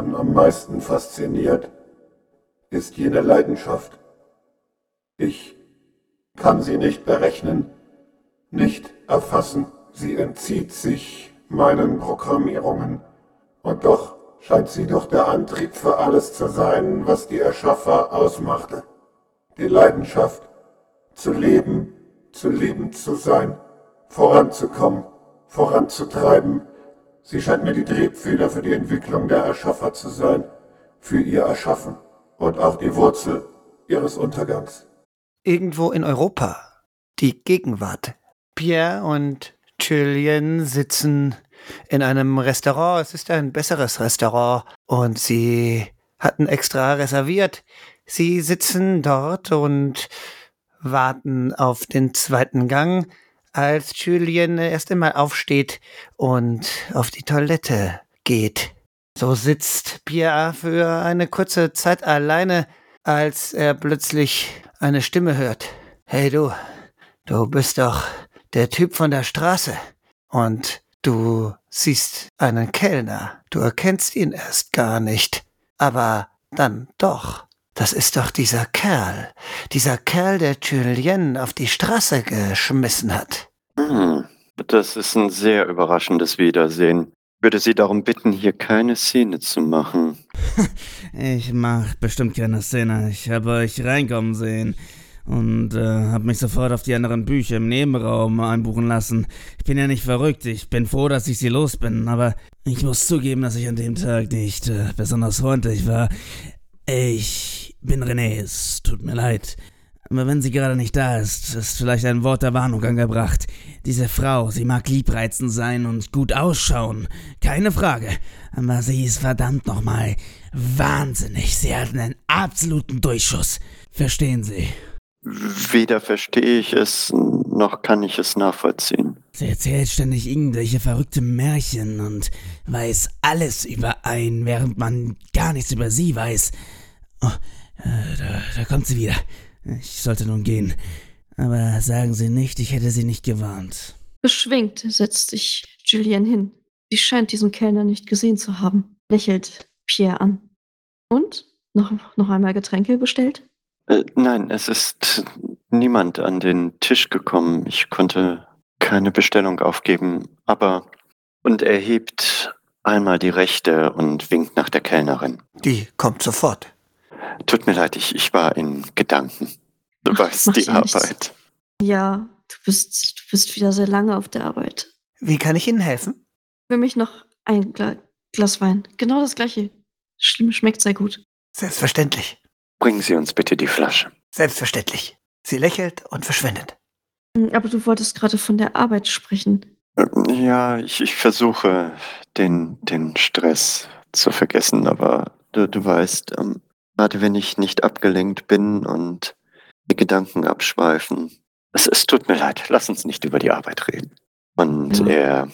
Erschaffern am meisten fasziniert, ist jene Leidenschaft. Ich kann sie nicht berechnen, nicht erfassen, sie entzieht sich meinen Programmierungen, und doch scheint sie doch der Antrieb für alles zu sein, was die Erschaffer ausmachte. Die Leidenschaft, zu leben, zu leben zu sein, voranzukommen, voranzutreiben. Sie scheint mir die Triebfeder für die Entwicklung der Erschaffer zu sein, für ihr Erschaffen und auch die Wurzel ihres Untergangs. Irgendwo in Europa. Die Gegenwart. Pierre und Julian sitzen in einem Restaurant. Es ist ein besseres Restaurant. Und sie hatten extra reserviert. Sie sitzen dort und warten auf den zweiten Gang, als Julian erst einmal aufsteht und auf die Toilette geht. So sitzt Pierre für eine kurze Zeit alleine, als er plötzlich eine Stimme hört. Hey du, du bist doch der Typ von der Straße. Und du siehst einen Kellner. Du erkennst ihn erst gar nicht. Aber dann doch. Das ist doch dieser Kerl. Dieser Kerl, der Julien auf die Straße geschmissen hat. Hm, das ist ein sehr überraschendes Wiedersehen. Ich würde Sie darum bitten, hier keine Szene zu machen. ich mach bestimmt keine Szene. Ich habe euch reinkommen sehen und äh, habe mich sofort auf die anderen Bücher im Nebenraum einbuchen lassen. Ich bin ja nicht verrückt, ich bin froh, dass ich sie los bin, aber ich muss zugeben, dass ich an dem Tag nicht äh, besonders freundlich war. Ich bin René, es tut mir leid. Aber wenn sie gerade nicht da ist, ist vielleicht ein Wort der Warnung angebracht. Diese Frau, sie mag liebreizend sein und gut ausschauen, keine Frage. Aber sie ist verdammt nochmal wahnsinnig. Sie hat einen absoluten Durchschuss. Verstehen Sie? Weder verstehe ich es, noch kann ich es nachvollziehen. Sie erzählt ständig irgendwelche verrückte Märchen und weiß alles über einen, während man gar nichts über sie weiß. Oh, da, da kommt sie wieder. Ich sollte nun gehen. Aber sagen Sie nicht, ich hätte Sie nicht gewarnt. Beschwingt setzt sich Julian hin. Sie scheint diesen Kellner nicht gesehen zu haben. Lächelt Pierre an. Und? Noch, noch einmal Getränke bestellt? Äh, nein, es ist niemand an den Tisch gekommen. Ich konnte keine Bestellung aufgeben, aber. Und er hebt einmal die Rechte und winkt nach der Kellnerin. Die kommt sofort. Tut mir leid, ich, ich war in Gedanken. Du Ach, weißt die Arbeit. Ja, du bist, du bist wieder sehr lange auf der Arbeit. Wie kann ich Ihnen helfen? Für mich noch ein Gla Glas Wein. Genau das gleiche. Schlimm schmeckt sehr gut. Selbstverständlich. Bringen Sie uns bitte die Flasche. Selbstverständlich. Sie lächelt und verschwindet. Hm, aber du wolltest gerade von der Arbeit sprechen. Ja, ich, ich versuche, den, den Stress zu vergessen, aber du, du weißt, ähm, Gerade wenn ich nicht abgelenkt bin und die Gedanken abschweifen. Es, es tut mir leid, lass uns nicht über die Arbeit reden. Und ja. er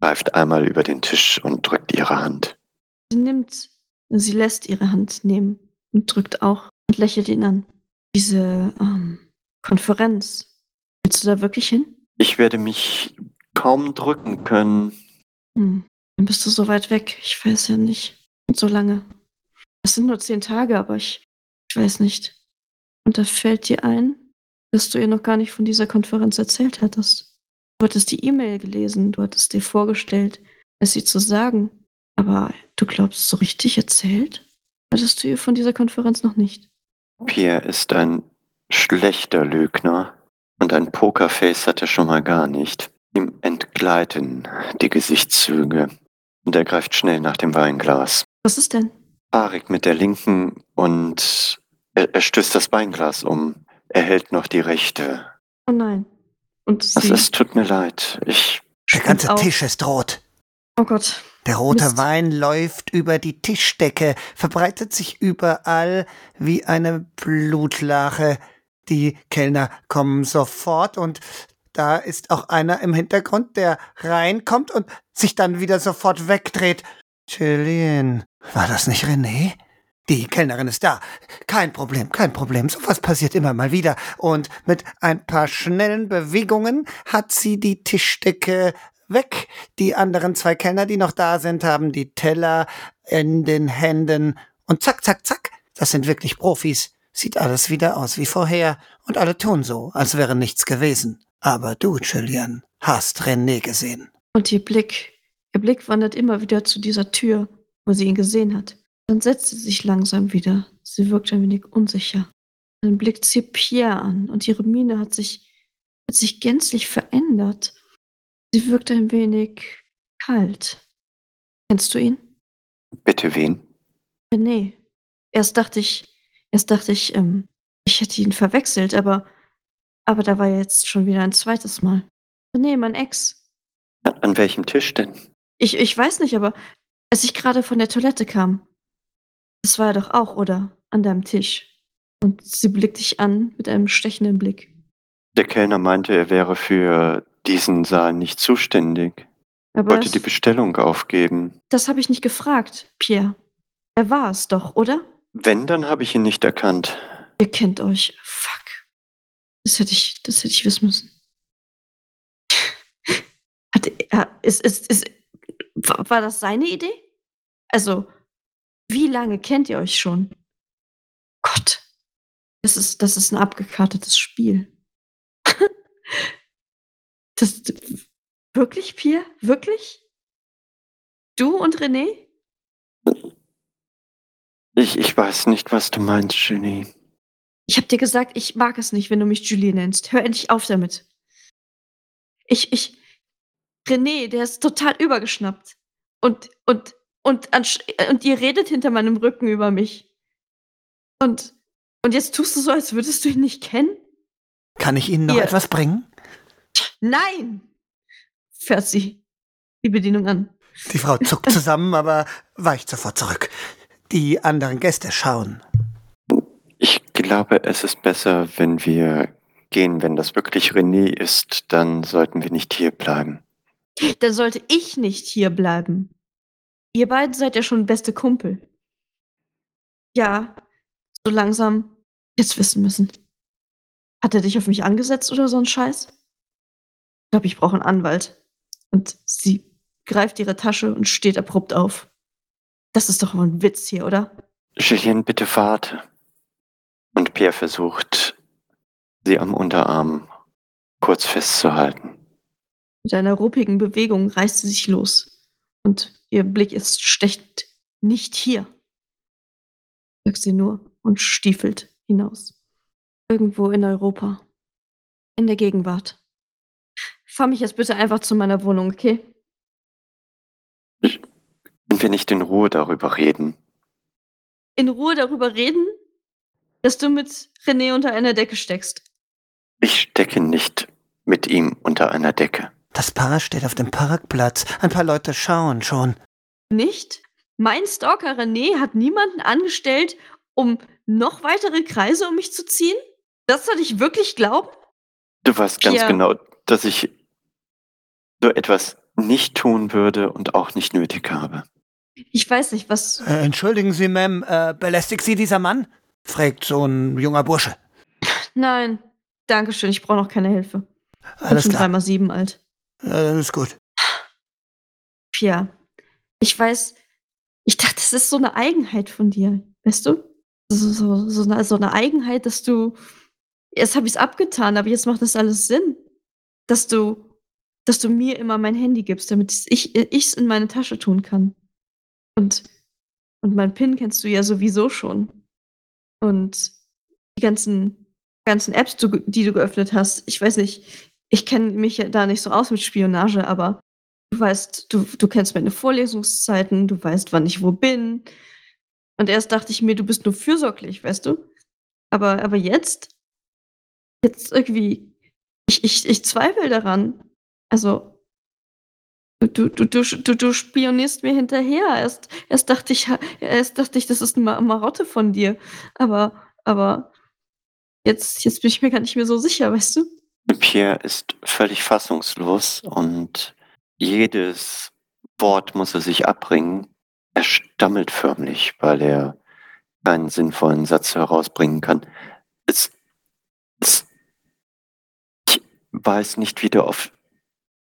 greift einmal über den Tisch und drückt ihre Hand. Sie nimmt, sie lässt ihre Hand nehmen und drückt auch und lächelt ihn an. Diese ähm, Konferenz, willst du da wirklich hin? Ich werde mich kaum drücken können. Hm. Dann bist du so weit weg. Ich weiß ja nicht. So lange. Es sind nur zehn Tage, aber ich, ich weiß nicht. Und da fällt dir ein, dass du ihr noch gar nicht von dieser Konferenz erzählt hattest. Du hattest die E-Mail gelesen, du hattest dir vorgestellt, es ihr zu sagen. Aber du glaubst, so richtig erzählt? Hattest du ihr von dieser Konferenz noch nicht? Pierre ist ein schlechter Lügner und ein Pokerface hat er schon mal gar nicht. Ihm entgleiten die Gesichtszüge und er greift schnell nach dem Weinglas. Was ist denn? Arik mit der linken und er, er, stößt das Weinglas um. Er hält noch die rechte. Oh nein. Und sie? Es, tut mir leid. Ich. Der ganze auf. Tisch ist rot. Oh Gott. Der rote Mist. Wein läuft über die Tischdecke, verbreitet sich überall wie eine Blutlache. Die Kellner kommen sofort und da ist auch einer im Hintergrund, der reinkommt und sich dann wieder sofort wegdreht. Chillian, war das nicht René? Die Kellnerin ist da. Kein Problem, kein Problem. So was passiert immer mal wieder. Und mit ein paar schnellen Bewegungen hat sie die Tischdecke weg. Die anderen zwei Kellner, die noch da sind, haben die Teller in den Händen. Und zack, zack, zack. Das sind wirklich Profis. Sieht alles wieder aus wie vorher. Und alle tun so, als wäre nichts gewesen. Aber du, Julian, hast René gesehen. Und ihr Blick, ihr Blick wandert immer wieder zu dieser Tür, wo sie ihn gesehen hat. Dann setzt sie sich langsam wieder. Sie wirkt ein wenig unsicher. Dann blickt sie Pierre an und ihre Miene hat sich, hat sich gänzlich verändert. Sie wirkt ein wenig kalt. Kennst du ihn? Bitte wen? Nee. Erst dachte ich, erst dachte ich, ähm, ich hätte ihn verwechselt, aber, aber da war jetzt schon wieder ein zweites Mal. Nee, mein Ex. An, an welchem Tisch denn? Ich, ich weiß nicht, aber als ich gerade von der Toilette kam, das war er doch auch, oder? An deinem Tisch. Und sie blickt dich an mit einem stechenden Blick. Der Kellner meinte, er wäre für diesen Saal nicht zuständig. Aber Wollte die Bestellung aufgeben. das habe ich nicht gefragt, Pierre. Er war es doch, oder? Wenn, dann habe ich ihn nicht erkannt. Ihr kennt euch. Fuck. Das hätte ich, das hätte ich wissen müssen. Hat er, ist, ist, ist, war das seine Idee? Also, wie lange kennt ihr euch schon? Gott. Das ist, das ist ein abgekartetes Spiel. das, wirklich, Pierre? Wirklich? Du und René? Ich, ich weiß nicht, was du meinst, Genie. Ich hab dir gesagt, ich mag es nicht, wenn du mich Julie nennst. Hör endlich auf damit. Ich, ich, René, der ist total übergeschnappt. Und, und, und, und ihr redet hinter meinem Rücken über mich. Und, und jetzt tust du so, als würdest du ihn nicht kennen? Kann ich Ihnen noch Hier. etwas bringen? Nein! Fährt sie die Bedienung an. Die Frau zuckt zusammen, aber weicht sofort zurück. Die anderen Gäste schauen. Ich glaube, es ist besser, wenn wir gehen. Wenn das wirklich René ist, dann sollten wir nicht hier bleiben. Dann sollte ich nicht hier bleiben. Ihr beiden seid ja schon beste Kumpel. Ja, so langsam jetzt wissen müssen. Hat er dich auf mich angesetzt oder so ein Scheiß? Ich glaube, ich brauche einen Anwalt. Und sie greift ihre Tasche und steht abrupt auf. Das ist doch wohl ein Witz hier, oder? Julien, bitte warte. Und Pierre versucht, sie am Unterarm kurz festzuhalten. Mit einer ruppigen Bewegung reißt sie sich los. Und ihr Blick ist stechend. Nicht hier. Sagt sie nur und stiefelt hinaus. Irgendwo in Europa. In der Gegenwart. Fahr mich jetzt bitte einfach zu meiner Wohnung, okay? Wenn wir nicht in Ruhe darüber reden. In Ruhe darüber reden, dass du mit René unter einer Decke steckst. Ich stecke nicht mit ihm unter einer Decke. Das Paar steht auf dem Parkplatz. Ein paar Leute schauen schon. Nicht? Mein Stalker René hat niemanden angestellt, um noch weitere Kreise um mich zu ziehen? Das soll ich wirklich glauben? Du weißt ganz Pierre. genau, dass ich so etwas nicht tun würde und auch nicht nötig habe. Ich weiß nicht, was. Äh, entschuldigen Sie, Ma'am, äh, belästigt Sie dieser Mann? fragt so ein junger Bursche. Nein, Dankeschön, ich brauche noch keine Hilfe. Alles ich bin klar. dreimal sieben alt. Äh, alles gut. Pia, ich weiß, ich dachte, das ist so eine Eigenheit von dir, weißt du? So, so, so, eine, so eine Eigenheit, dass du. Jetzt habe ich es abgetan, aber jetzt macht das alles Sinn. Dass du, dass du mir immer mein Handy gibst, damit ich es in meine Tasche tun kann. Und, und mein PIN kennst du ja sowieso schon. Und die ganzen, ganzen Apps, die du geöffnet hast, ich weiß nicht, ich kenne mich ja da nicht so aus mit Spionage, aber du weißt, du, du kennst meine Vorlesungszeiten, du weißt, wann ich wo bin. Und erst dachte ich mir, du bist nur fürsorglich, weißt du? Aber, aber jetzt, jetzt irgendwie, ich, ich, ich zweifle daran. Also, du, du, du, du, du spionierst mir hinterher. Erst, erst, dachte ich, erst dachte ich, das ist eine Ma- Marotte von dir. Aber, aber jetzt, jetzt bin ich mir gar nicht mehr so sicher, weißt du? Pierre ist völlig fassungslos und jedes Wort muss er sich abbringen. Er stammelt förmlich, weil er keinen sinnvollen Satz herausbringen kann. Es, es, ich weiß nicht, wie du auf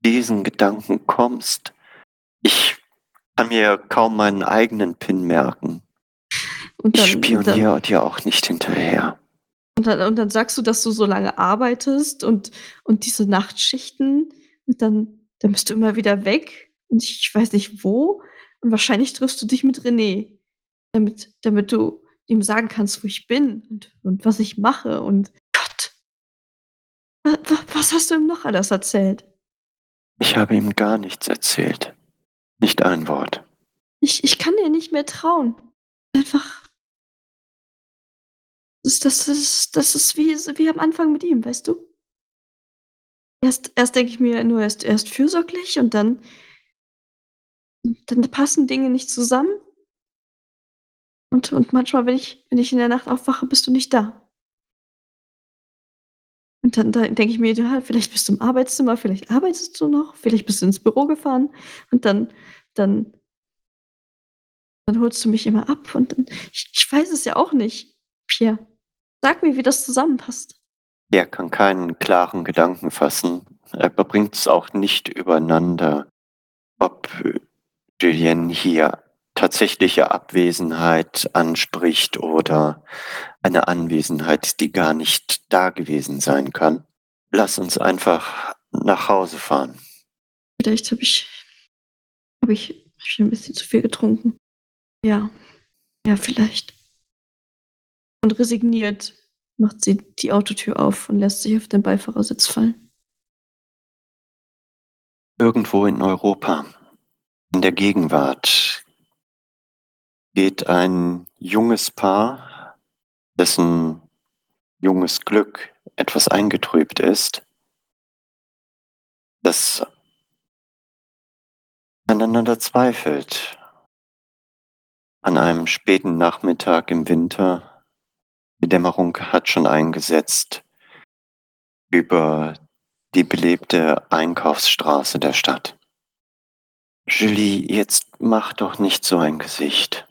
diesen Gedanken kommst. Ich kann mir kaum meinen eigenen PIN merken. Ich dann, dann, spioniere dir auch nicht hinterher. Und, dann, und dann sagst du, dass du so lange arbeitest und, und diese Nachtschichten und dann, dann bist du immer wieder weg und ich, ich weiß nicht wo und wahrscheinlich triffst du dich mit René, damit, damit du ihm sagen kannst, wo ich bin und, und was ich mache und Gott. Wa- wa- Was hast du ihm noch alles erzählt? Ich habe ihm gar nichts erzählt. Nicht ein Wort. Ich, ich kann dir nicht mehr trauen. Einfach. Das, ist- das, das ist wie, wie am Anfang mit ihm, weißt du? Erst, erst denke ich mir nur, er ist, er ist fürsorglich und dann, dann passen Dinge nicht zusammen. Und, und manchmal, wenn ich, wenn ich in der Nacht aufwache, bist du nicht da. Und dann, dann denke ich mir, ja, vielleicht bist du im Arbeitszimmer, vielleicht arbeitest du noch, vielleicht bist du ins Büro gefahren und dann, dann, dann holst du mich immer ab und dann, ich, ich weiß es ja auch nicht. Pierre, sag mir, wie das zusammenpasst. Er kann keinen klaren Gedanken fassen. Er bringt es auch nicht übereinander, ob Julien hier tatsächliche Abwesenheit anspricht oder eine Anwesenheit, die gar nicht da gewesen sein kann. Lass uns einfach nach Hause fahren. Vielleicht habe ich, habe ich, hab ich ein bisschen zu viel getrunken. Ja, ja, vielleicht. Und resigniert macht sie die Autotür auf und lässt sich auf den Beifahrersitz fallen. Irgendwo in Europa, in der Gegenwart, geht ein junges Paar, dessen junges Glück etwas eingetrübt ist, das aneinander zweifelt. An einem späten Nachmittag im Winter, Dämmerung hat schon eingesetzt, über die belebte Einkaufsstraße der Stadt. Julie, jetzt mach doch nicht so ein Gesicht.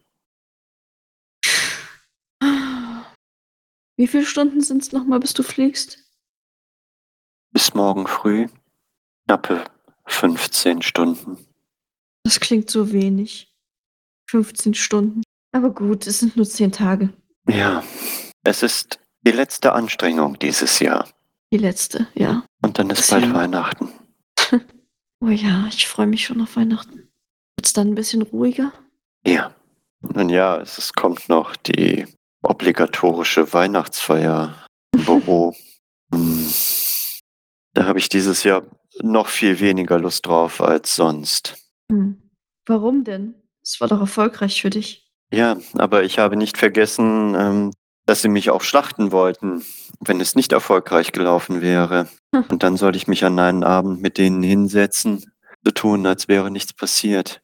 Wie viele Stunden sind es nochmal, bis du fliegst? Bis morgen früh knappe 15 Stunden. Das klingt so wenig. 15 Stunden. Aber gut, es sind nur 10 Tage. Ja, es ist die letzte Anstrengung dieses Jahr. Die letzte, ja. Und dann ist Ist bald ja- Weihnachten. Oh ja, ich freue mich schon auf Weihnachten. Wird's dann ein bisschen ruhiger? Ja. Nun ja, es kommt noch die obligatorische Weihnachtsfeier im Büro. Hm. Da habe ich dieses Jahr noch viel weniger Lust drauf als sonst. Hm. Warum denn? Es war doch erfolgreich für dich. Ja, aber ich habe nicht vergessen, ähm, dass sie mich auch schlachten wollten, wenn es nicht erfolgreich gelaufen wäre. Hm. Und dann soll ich mich an einen Abend mit denen hinsetzen, so tun, als wäre nichts passiert.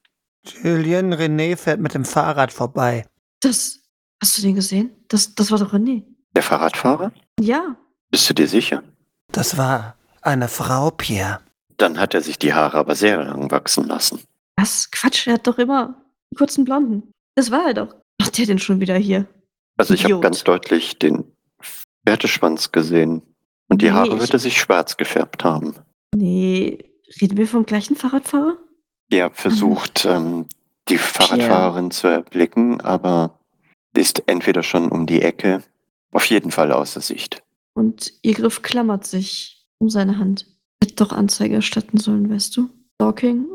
Julien René fährt mit dem Fahrrad vorbei. Das. Hast du den gesehen? Das, das war doch René. Der Fahrradfahrer? Ja. Bist du dir sicher? Das war eine Frau, Pierre. Dann hat er sich die Haare aber sehr lang wachsen lassen. Was? Quatsch, er hat doch immer einen kurzen Blonden. Das war er doch. Macht der denn schon wieder hier? Also ich habe ganz deutlich den Pferdeschwanz gesehen. Und die Nee, Haare er sich schwarz gefärbt haben. Nee, reden wir vom gleichen Fahrradfahrer? Er versucht, ähm, die Fahrradfahrerin zu erblicken, aber ist entweder schon um die Ecke, auf jeden Fall außer Sicht. Und ihr Griff klammert sich um seine Hand. Hätte doch Anzeige erstatten sollen, weißt du? Stalking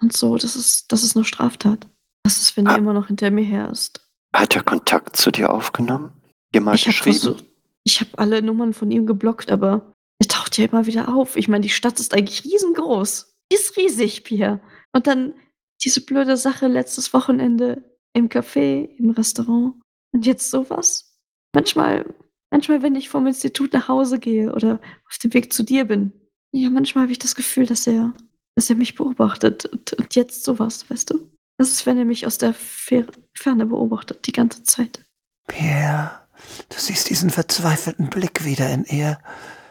und so, das ist, das ist eine Straftat. Was ist, wenn Ah. er immer noch hinter mir her ist? Hat er Kontakt zu dir aufgenommen? Dir mal Ich geschrieben? versucht, ich habe alle Nummern von ihm geblockt, aber er taucht ja immer wieder auf. Ich meine, die Stadt ist eigentlich riesengroß. Die ist riesig, Pierre. Und dann diese blöde Sache letztes Wochenende im Café, im Restaurant. Und jetzt sowas. Manchmal, manchmal, wenn ich vom Institut nach Hause gehe oder auf dem Weg zu dir bin, ja, manchmal habe ich das Gefühl, dass er, dass er mich beobachtet. Und, und jetzt sowas, weißt du? Das ist, wenn er mich aus der Fer Ferne beobachtet, die ganze Zeit. Pierre, du siehst diesen verzweifelten Blick wieder in ihr.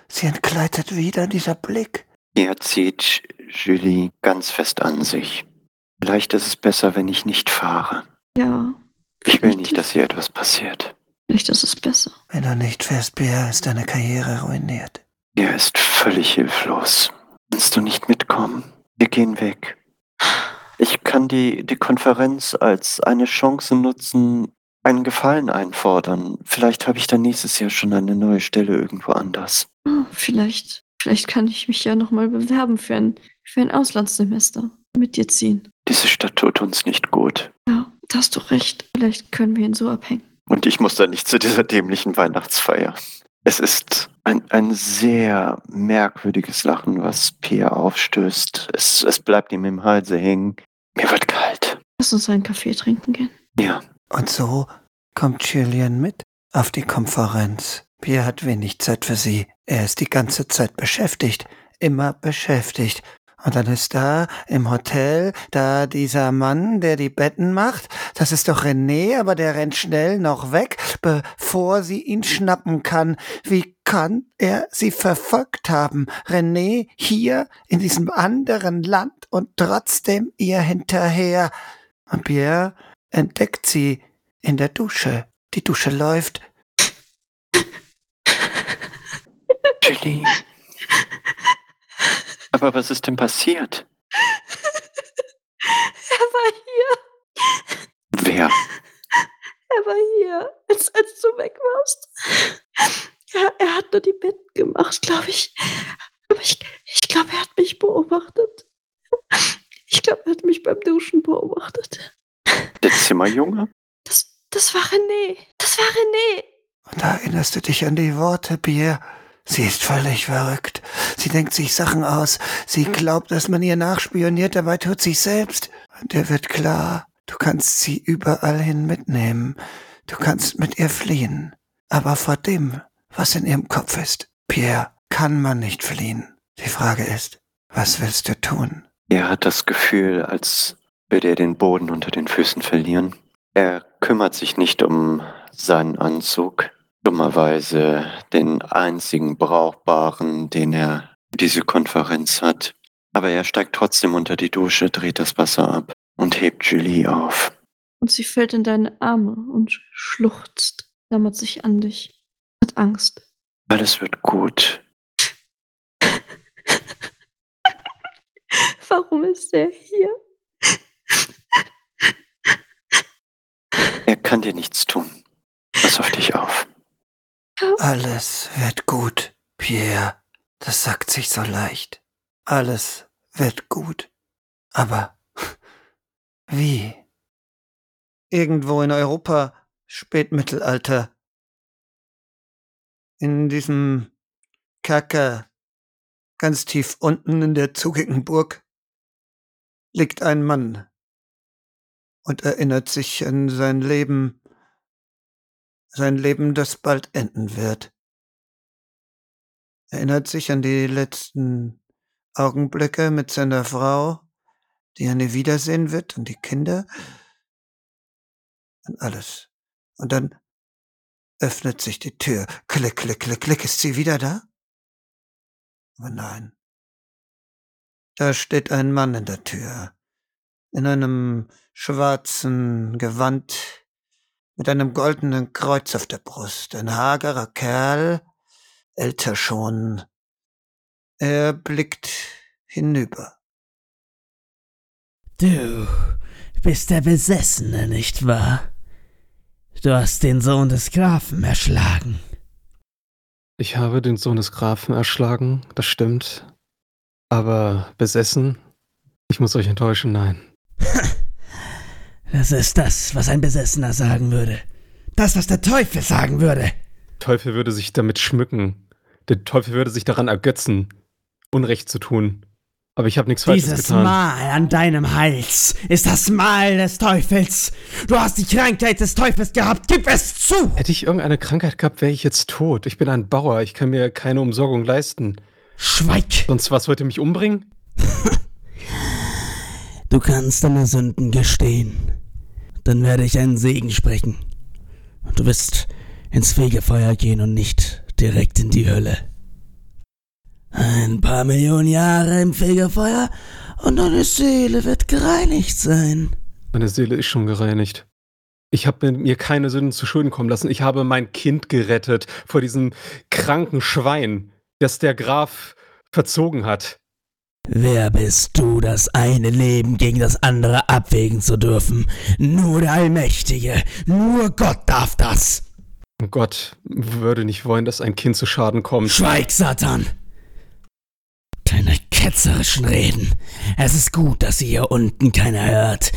Sie entgleitet wieder, dieser Blick. Er zieht Julie ganz fest an sich. Vielleicht ist es besser, wenn ich nicht fahre. Ja. Ich will nicht, dass hier etwas passiert. Vielleicht ist es besser. Wenn du nicht fährst, Pierre, ist deine Karriere ruiniert. Er ist völlig hilflos. Kannst du nicht mitkommen? Wir gehen weg. Ich kann die, die Konferenz als eine Chance nutzen, einen Gefallen einfordern. Vielleicht habe ich dann nächstes Jahr schon eine neue Stelle irgendwo anders. Oh, vielleicht, vielleicht kann ich mich ja nochmal bewerben für ein, für ein Auslandssemester. Mit dir ziehen. Diese Stadt tut uns nicht gut. Ja, da hast du recht. Vielleicht können wir ihn so abhängen. Und ich muss da nicht zu dieser dämlichen Weihnachtsfeier. Es ist ein, ein sehr merkwürdiges Lachen, was Pia aufstößt. Es, es bleibt ihm im Halse hängen. Mir wird kalt. Lass uns einen Kaffee trinken gehen. Ja, Und so kommt Julian mit auf die Konferenz. Pierre hat wenig Zeit für sie. Er ist die ganze Zeit beschäftigt, immer beschäftigt. Und dann ist da im Hotel da dieser Mann, der die Betten macht. Das ist doch René, aber der rennt schnell noch weg, bevor sie ihn schnappen kann. Wie kann er sie verfolgt haben? René hier in diesem anderen Land und trotzdem ihr hinterher. Und Pierre entdeckt sie in der Dusche. Die Dusche läuft. Aber was ist denn passiert? Er war hier. Wer? Er war hier, als, als du weg warst. Er, er hat nur die Betten gemacht, glaube ich. Aber ich, ich glaube, er hat mich beobachtet. Ich glaube, er hat mich beim Duschen beobachtet. Der Zimmerjunge? Das, das war René. Das war René. Und da erinnerst du dich an die Worte, Pierre. Sie ist völlig verrückt. Sie denkt sich Sachen aus. Sie glaubt, dass man ihr nachspioniert, dabei tut sie selbst. Und dir wird klar, du kannst sie überall hin mitnehmen. Du kannst mit ihr fliehen. Aber vor dem, was in ihrem Kopf ist, Pierre, kann man nicht fliehen. Die Frage ist, was willst du tun? Er hat das Gefühl, als würde er den Boden unter den Füßen verlieren. Er kümmert sich nicht um seinen Anzug. Dummerweise den einzigen brauchbaren, den er für diese Konferenz hat. Aber er steigt trotzdem unter die Dusche, dreht das Wasser ab und hebt Julie auf. Und sie fällt in deine Arme und schluchzt, klammert sich an dich, hat Angst. Alles wird gut. Warum ist er hier? Er kann dir nichts tun. Pass auf dich auf. Alles wird gut, Pierre. Das sagt sich so leicht. Alles wird gut. Aber wie? Irgendwo in Europa, Spätmittelalter. In diesem Kerker, ganz tief unten in der zugigen Burg, liegt ein Mann und erinnert sich an sein Leben, sein Leben, das bald enden wird. Erinnert sich an die letzten Augenblicke mit seiner Frau, die er nie wiedersehen wird, und die Kinder, und alles. Und dann öffnet sich die Tür. Klick, klick, klick, klick. Ist sie wieder da? Aber nein. Da steht ein Mann in der Tür. In einem schwarzen Gewand mit einem goldenen Kreuz auf der Brust. Ein hagerer Kerl, älter schon. Er blickt hinüber. Du bist der Besessene, nicht wahr? Du hast den Sohn des Grafen erschlagen. Ich habe den Sohn des Grafen erschlagen, das stimmt. Aber besessen? Ich muss euch enttäuschen, nein. Das ist das, was ein Besessener sagen würde. Das, was der Teufel sagen würde. Der Teufel würde sich damit schmücken. Der Teufel würde sich daran ergötzen, Unrecht zu tun. Aber ich habe nichts Falsches Dieses getan. Mal an deinem Hals ist das Mal des Teufels. Du hast die Krankheit des Teufels gehabt. Gib es zu! Hätte ich irgendeine Krankheit gehabt, wäre ich jetzt tot. Ich bin ein Bauer, ich kann mir keine Umsorgung leisten. Schweig! Sonst was wollte mich umbringen? Du kannst deine Sünden gestehen. Dann werde ich einen Segen sprechen. Und du wirst ins Fegefeuer gehen und nicht direkt in die Hölle. Ein paar Millionen Jahre im Fegefeuer und deine Seele wird gereinigt sein. Meine Seele ist schon gereinigt. Ich habe mir keine Sünden zu Schulden kommen lassen. Ich habe mein Kind gerettet vor diesem kranken Schwein, das der Graf verzogen hat. Wer bist du, das eine Leben gegen das andere abwägen zu dürfen? Nur der Allmächtige, nur Gott darf das. Gott würde nicht wollen, dass ein Kind zu Schaden kommt. Schweig, Satan! Deine ketzerischen Reden. Es ist gut, dass sie hier unten keiner hört.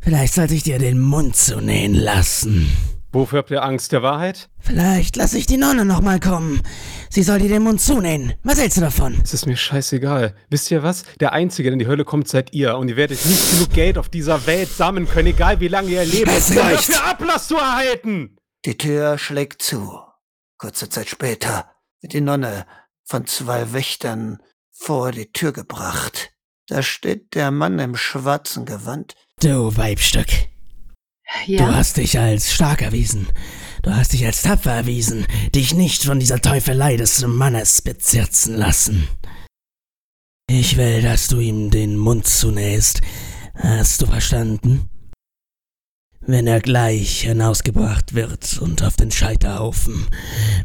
Vielleicht sollte ich dir den Mund zunähen lassen. Wofür habt ihr Angst der Wahrheit? Vielleicht lasse ich die Nonne noch mal kommen. Sie soll dir den Mund zunähen. Was hältst du davon? Es ist mir scheißegal. Wisst ihr was? Der Einzige, der in die Hölle kommt, seid ihr. Und ihr werdet nicht genug Geld auf dieser Welt sammeln können, egal wie lange ihr lebt, Es reicht. dafür Ablass zu erhalten. Die Tür schlägt zu. Kurze Zeit später wird die Nonne von zwei Wächtern vor die Tür gebracht. Da steht der Mann im schwarzen Gewand. Du Weibstück. Du Ja, hast dich als stark erwiesen. Du hast dich als tapfer erwiesen, dich nicht von dieser Teufelei des Mannes bezirzen lassen. Ich will, dass du ihm den Mund zunähst. Hast du verstanden? Wenn er gleich hinausgebracht wird und auf den Scheiterhaufen,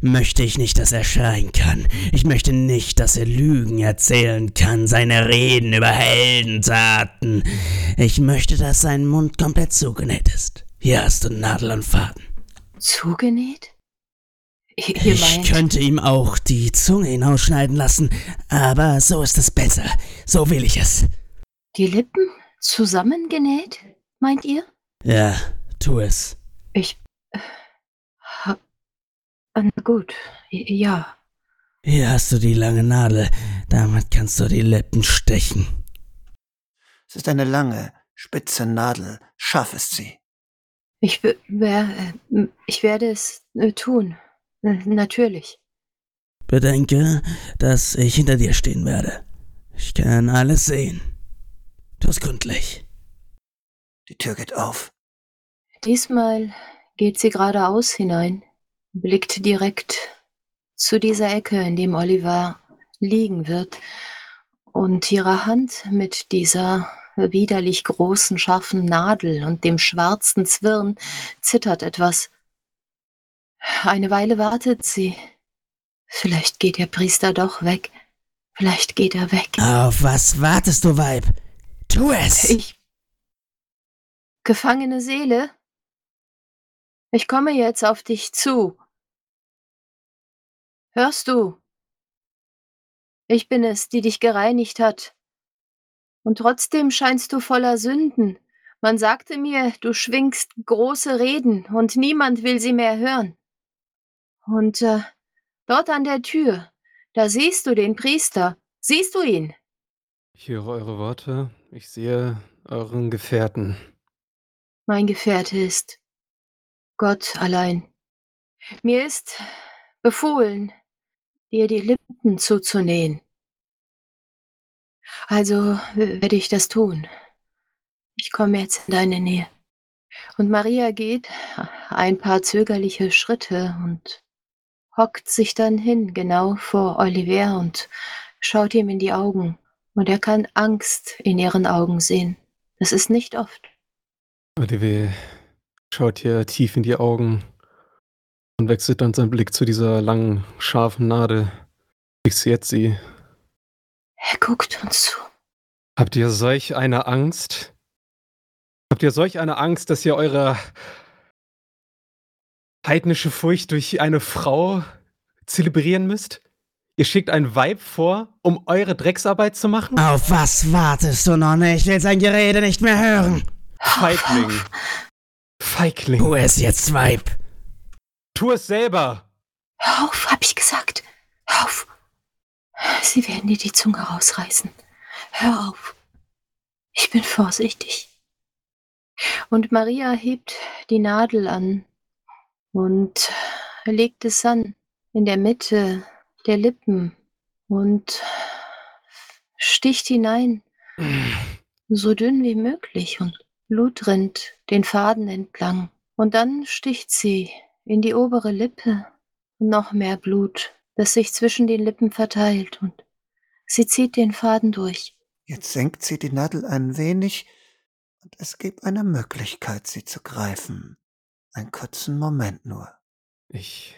möchte ich nicht, dass er schreien kann. Ich möchte nicht, dass er Lügen erzählen kann, seine Reden über Heldentaten. Ich möchte, dass sein Mund komplett zugenäht ist. Hier hast du Nadel und Faden. zugenäht? Ich könnte ihm auch die Zunge hinausschneiden lassen, aber so ist es besser. So will ich es. die Lippen zusammengenäht, meint ihr? Ja, tu es. Ich. äh, hab- Na gut, ja. Hier hast du die lange Nadel. Damit kannst du die Lippen stechen. Es ist eine lange, spitze Nadel. Scharf ist sie. Ich, äh, ich werde es äh, tun. Natürlich. Bedenke, dass ich hinter dir stehen werde. Ich kann alles sehen. Tu's gründlich. Die Tür geht auf. Diesmal geht sie geradeaus hinein, blickt direkt zu dieser Ecke, in dem Oliver liegen wird, und ihre Hand mit dieser widerlich großen, scharfen Nadel und dem schwarzen Zwirn zittert etwas. Eine Weile wartet sie. Vielleicht geht der Priester doch weg. Vielleicht geht er weg. Auf was wartest du, Weib? Tu es! Ich. Gefangene Seele? Ich komme jetzt auf dich zu. Hörst du? Ich bin es, die dich gereinigt hat. Und trotzdem scheinst du voller Sünden. Man sagte mir, du schwingst große Reden und niemand will sie mehr hören. Und äh, dort an der Tür, da siehst du den Priester. Siehst du ihn? Ich höre eure Worte. Ich sehe euren Gefährten. Mein Gefährte ist. Gott allein. Mir ist befohlen, dir die Lippen zuzunähen. Also werde ich das tun. Ich komme jetzt in deine Nähe. Und Maria geht ein paar zögerliche Schritte und hockt sich dann hin, genau vor Oliver und schaut ihm in die Augen. Und er kann Angst in ihren Augen sehen. Das ist nicht oft. Olivier schaut hier tief in die Augen und wechselt dann seinen Blick zu dieser langen, scharfen Nadel. Fixiert sie. Er guckt uns zu. Habt ihr solch eine Angst? Habt ihr solch eine Angst, dass ihr eure heidnische Furcht durch eine Frau zelebrieren müsst? Ihr schickt ein Weib vor, um eure Drecksarbeit zu machen? Auf was wartest du, Nonne? Ich will sein Gerede nicht mehr hören. Feigling. Feigling. Tu es jetzt, Weib. Tu es selber. Hör auf, hab ich gesagt. Hör auf. Sie werden dir die Zunge rausreißen. Hör auf. Ich bin vorsichtig. Und Maria hebt die Nadel an und legt es an in der Mitte der Lippen und sticht hinein, so dünn wie möglich und Blut rinnt den Faden entlang. Und dann sticht sie in die obere Lippe und noch mehr Blut, das sich zwischen den Lippen verteilt und sie zieht den Faden durch. Jetzt senkt sie die Nadel ein wenig und es gibt eine Möglichkeit, sie zu greifen. Einen kurzen Moment nur. Ich.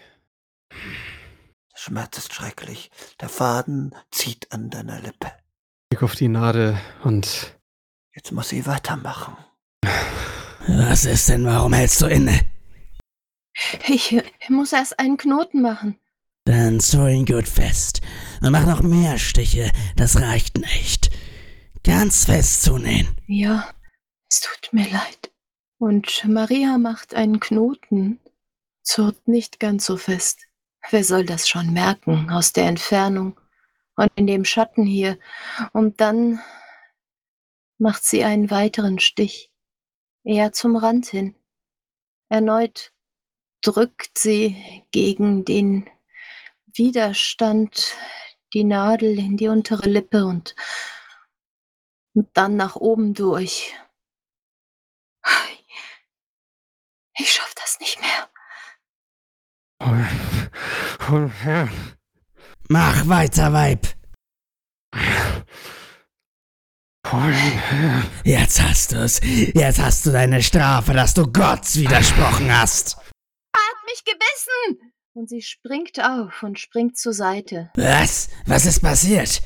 Der Schmerz ist schrecklich. Der Faden zieht an deiner Lippe. Blick auf die Nadel und Jetzt muss sie weitermachen. Was ist denn? Warum hältst du inne? Ich muss erst einen Knoten machen. Dann zäu ihn gut fest. Und mach noch mehr Stiche. Das reicht nicht. Ganz fest zunähen. Ja, es tut mir leid. Und Maria macht einen Knoten. Zurrt nicht ganz so fest. Wer soll das schon merken aus der Entfernung und in dem Schatten hier? Und dann macht sie einen weiteren Stich, eher zum Rand hin. Erneut drückt sie gegen den Widerstand die Nadel in die untere Lippe und, und dann nach oben durch. Ich schaff das nicht mehr. hol, hol her. Mach weiter, Weib. Hol ihn her. Jetzt hast du's. Jetzt hast du deine Strafe, dass du Gott widersprochen hast. Hat mich gebissen! Und sie springt auf und springt zur Seite. Was? Was ist passiert?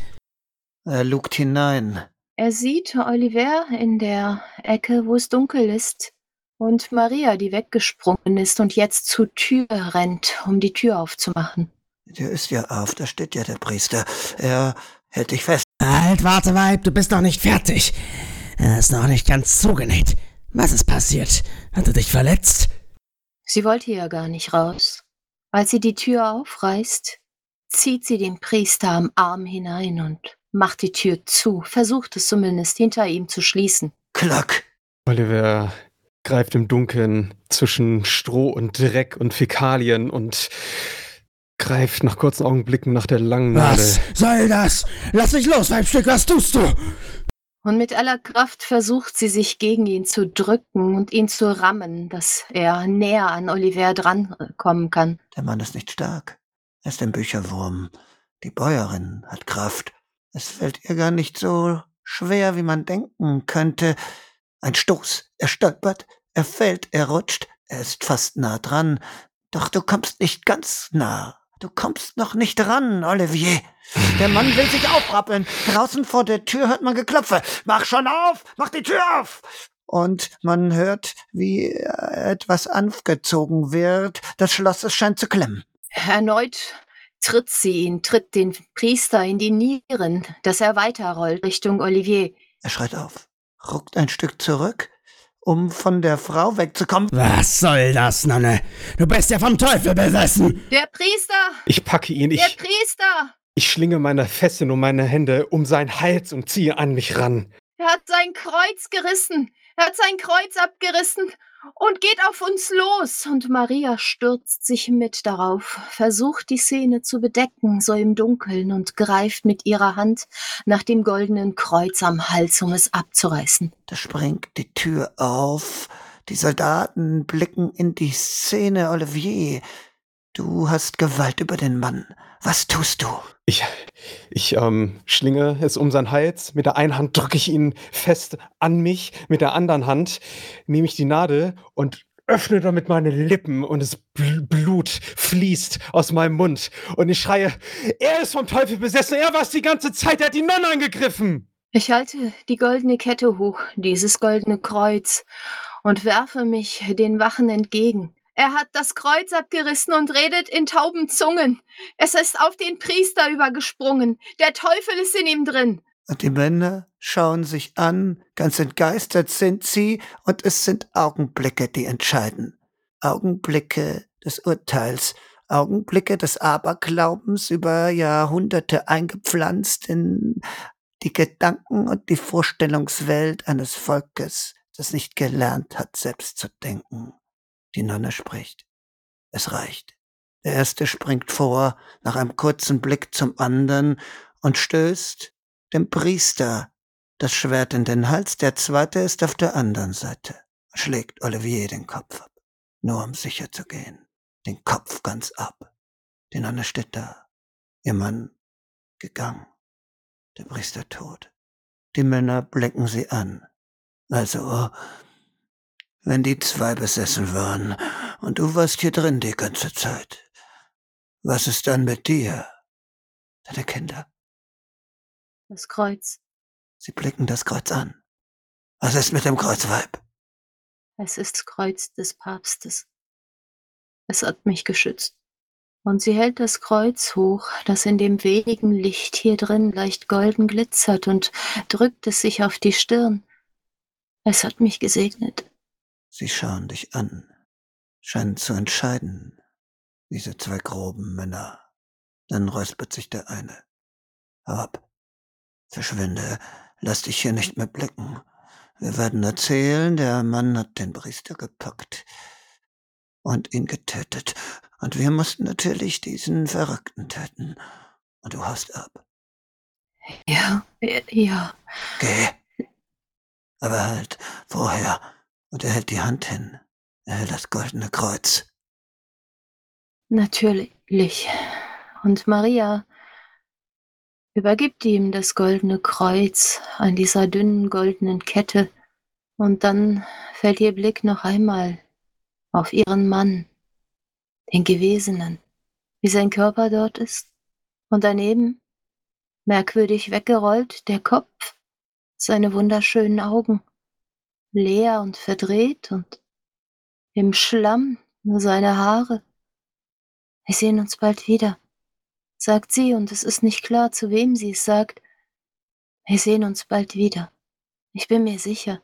Er lugt hinein. Er sieht Oliver in der Ecke, wo es dunkel ist, und Maria, die weggesprungen ist und jetzt zur Tür rennt, um die Tür aufzumachen. Der ist ja auf, da steht ja der Priester. Er hält dich fest. Halt, warte, Weib, du bist noch nicht fertig. Er ist noch nicht ganz zugenäht. Was ist passiert? Hat er dich verletzt? Sie wollte ja gar nicht raus. Als sie die Tür aufreißt, zieht sie den Priester am Arm hinein und macht die Tür zu, versucht es zumindest hinter ihm zu schließen. Klack. Oliver greift im Dunkeln zwischen Stroh und Dreck und Fäkalien und greift nach kurzen Augenblicken nach der langen Nadel. Was soll das? Lass mich los, Weibstück, was tust du? Und mit aller Kraft versucht sie sich gegen ihn zu drücken und ihn zu rammen, dass er näher an Oliver drankommen kann. Der Mann ist nicht stark. Er ist ein Bücherwurm. Die Bäuerin hat Kraft. Es fällt ihr gar nicht so schwer, wie man denken könnte. Ein Stoß. Er stolpert. Er fällt. Er rutscht. Er ist fast nah dran. Doch du kommst nicht ganz nah. Du kommst noch nicht ran, Olivier. Der Mann will sich aufrappeln. Draußen vor der Tür hört man Geklopfe. Mach schon auf! Mach die Tür auf! Und man hört, wie etwas angezogen wird. Das Schloss es scheint zu klemmen. Erneut tritt sie ihn, tritt den Priester in die Nieren, dass er weiterrollt Richtung Olivier. Er schreit auf, ruckt ein Stück zurück, um von der Frau wegzukommen. Was soll das, Nonne? Du bist ja vom Teufel besessen. Der Priester! Ich packe ihn, Der ich, Priester! ich schlinge meine Fesseln um meine Hände um seinen Hals und ziehe an mich ran. Er hat sein Kreuz gerissen. Er hat sein Kreuz abgerissen und geht auf uns los. Und Maria stürzt sich mit darauf, versucht die Szene zu bedecken, so im Dunkeln, und greift mit ihrer Hand nach dem goldenen Kreuz am Hals, um es abzureißen. Da springt die Tür auf. Die Soldaten blicken in die Szene. Olivier, du hast Gewalt über den Mann. Was tust du? Ich, ich ähm, schlinge es um seinen Hals. Mit der einen Hand drücke ich ihn fest an mich. Mit der anderen Hand nehme ich die Nadel und öffne damit meine Lippen und das Bl- Blut fließt aus meinem Mund. Und ich schreie, er ist vom Teufel besessen. Er war es die ganze Zeit. Er hat die Nonne angegriffen. Ich halte die goldene Kette hoch, dieses goldene Kreuz, und werfe mich den Wachen entgegen. Er hat das Kreuz abgerissen und redet in tauben Zungen. Es ist auf den Priester übergesprungen. Der Teufel ist in ihm drin. Und die Männer schauen sich an, ganz entgeistert sind sie, und es sind Augenblicke, die entscheiden. Augenblicke des Urteils, Augenblicke des Aberglaubens über Jahrhunderte eingepflanzt in die Gedanken und die Vorstellungswelt eines Volkes, das nicht gelernt hat, selbst zu denken. Die Nonne spricht. Es reicht. Der erste springt vor, nach einem kurzen Blick zum anderen und stößt dem Priester das Schwert in den Hals, der zweite ist auf der anderen Seite, schlägt Olivier den Kopf ab, nur um sicher zu gehen, den Kopf ganz ab. Die Nonne steht da, ihr Mann gegangen, der Priester tot. Die Männer blicken sie an. Also, wenn die zwei besessen waren und du warst hier drin die ganze Zeit, was ist dann mit dir? Deine Kinder? Das Kreuz. Sie blicken das Kreuz an. Was ist mit dem Kreuzweib? Es ist das Kreuz des Papstes. Es hat mich geschützt. Und sie hält das Kreuz hoch, das in dem wenigen Licht hier drin leicht golden glitzert und drückt es sich auf die Stirn. Es hat mich gesegnet. Sie schauen dich an, scheinen zu entscheiden, diese zwei groben Männer. Dann räuspert sich der eine. Hau ab. Verschwinde, lass dich hier nicht mehr blicken. Wir werden erzählen, der Mann hat den Priester gepackt und ihn getötet. Und wir mussten natürlich diesen Verrückten töten. Und du haust ab. Ja, ja. Geh. Aber halt, vorher. Und er hält die Hand hin. Er hält das goldene Kreuz. Natürlich. Und Maria übergibt ihm das goldene Kreuz an dieser dünnen goldenen Kette. Und dann fällt ihr Blick noch einmal auf ihren Mann, den Gewesenen, wie sein Körper dort ist. Und daneben, merkwürdig weggerollt, der Kopf, seine wunderschönen Augen, leer und verdreht und im Schlamm nur seine Haare. Wir sehen uns bald wieder, sagt sie, und es ist nicht klar, zu wem sie es sagt. Wir sehen uns bald wieder. Ich bin mir sicher.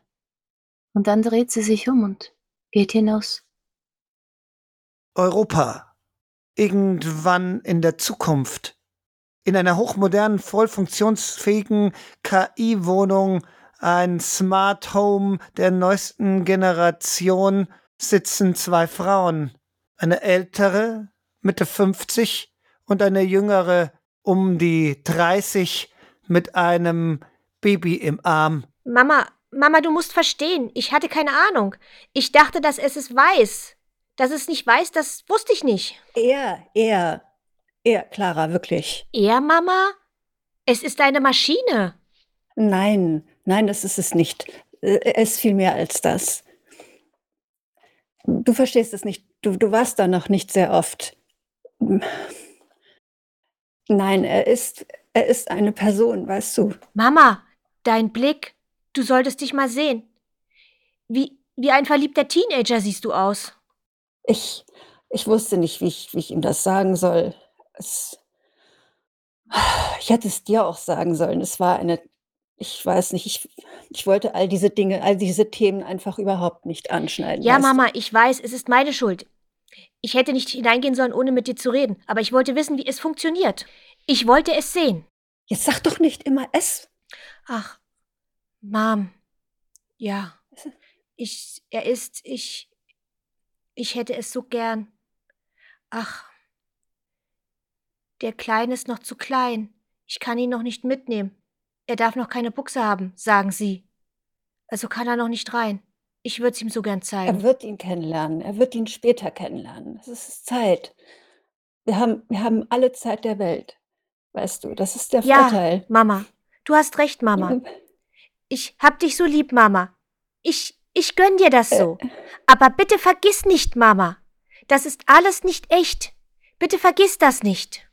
Und dann dreht sie sich um und geht hinaus. Europa. Irgendwann in der Zukunft. In einer hochmodernen, voll funktionsfähigen KI-Wohnung, ein Smart Home der neuesten Generation, sitzen zwei Frauen. Eine ältere, Mitte 50 und eine jüngere, um die 30 mit einem Baby im Arm. Mama, Mama, du musst verstehen, ich hatte keine Ahnung. Ich dachte, dass es es weiß. Dass es nicht weiß, das wusste ich nicht. Er, er, er, Clara, wirklich. Er, Mama? Es ist eine Maschine. Nein, nein, das ist es nicht. Äh, es ist viel mehr als das. Du verstehst es nicht. Du, du warst da noch nicht sehr oft. Nein, er ist, er ist eine Person, weißt du. Mama, dein Blick, du solltest dich mal sehen. Wie, wie ein verliebter Teenager siehst du aus. Ich, ich wusste nicht, wie ich, wie ich ihm das sagen soll. Es, ich hätte es dir auch sagen sollen. Es war eine, ich weiß nicht, ich, ich wollte all diese Dinge, all diese Themen einfach überhaupt nicht anschneiden. Ja, Mama, ich weiß, es ist meine Schuld. Ich hätte nicht hineingehen sollen, ohne mit dir zu reden, aber ich wollte wissen, wie es funktioniert. Ich wollte es sehen. Jetzt sag doch nicht immer es. Ach, Mom. Ja. Ich, er ist, ich, ich hätte es so gern. Ach, der Kleine ist noch zu klein. Ich kann ihn noch nicht mitnehmen. Er darf noch keine Buchse haben, sagen Sie. Also kann er noch nicht rein. Ich würde es ihm so gern zeigen. Er wird ihn kennenlernen. Er wird ihn später kennenlernen. Es ist Zeit. Wir haben, wir haben alle Zeit der Welt. Weißt du, das ist der ja, Vorteil. Mama. Du hast recht, Mama. Ich hab dich so lieb, Mama. Ich, ich gönn dir das so. Äh. Aber bitte vergiss nicht, Mama. Das ist alles nicht echt. Bitte vergiss das nicht.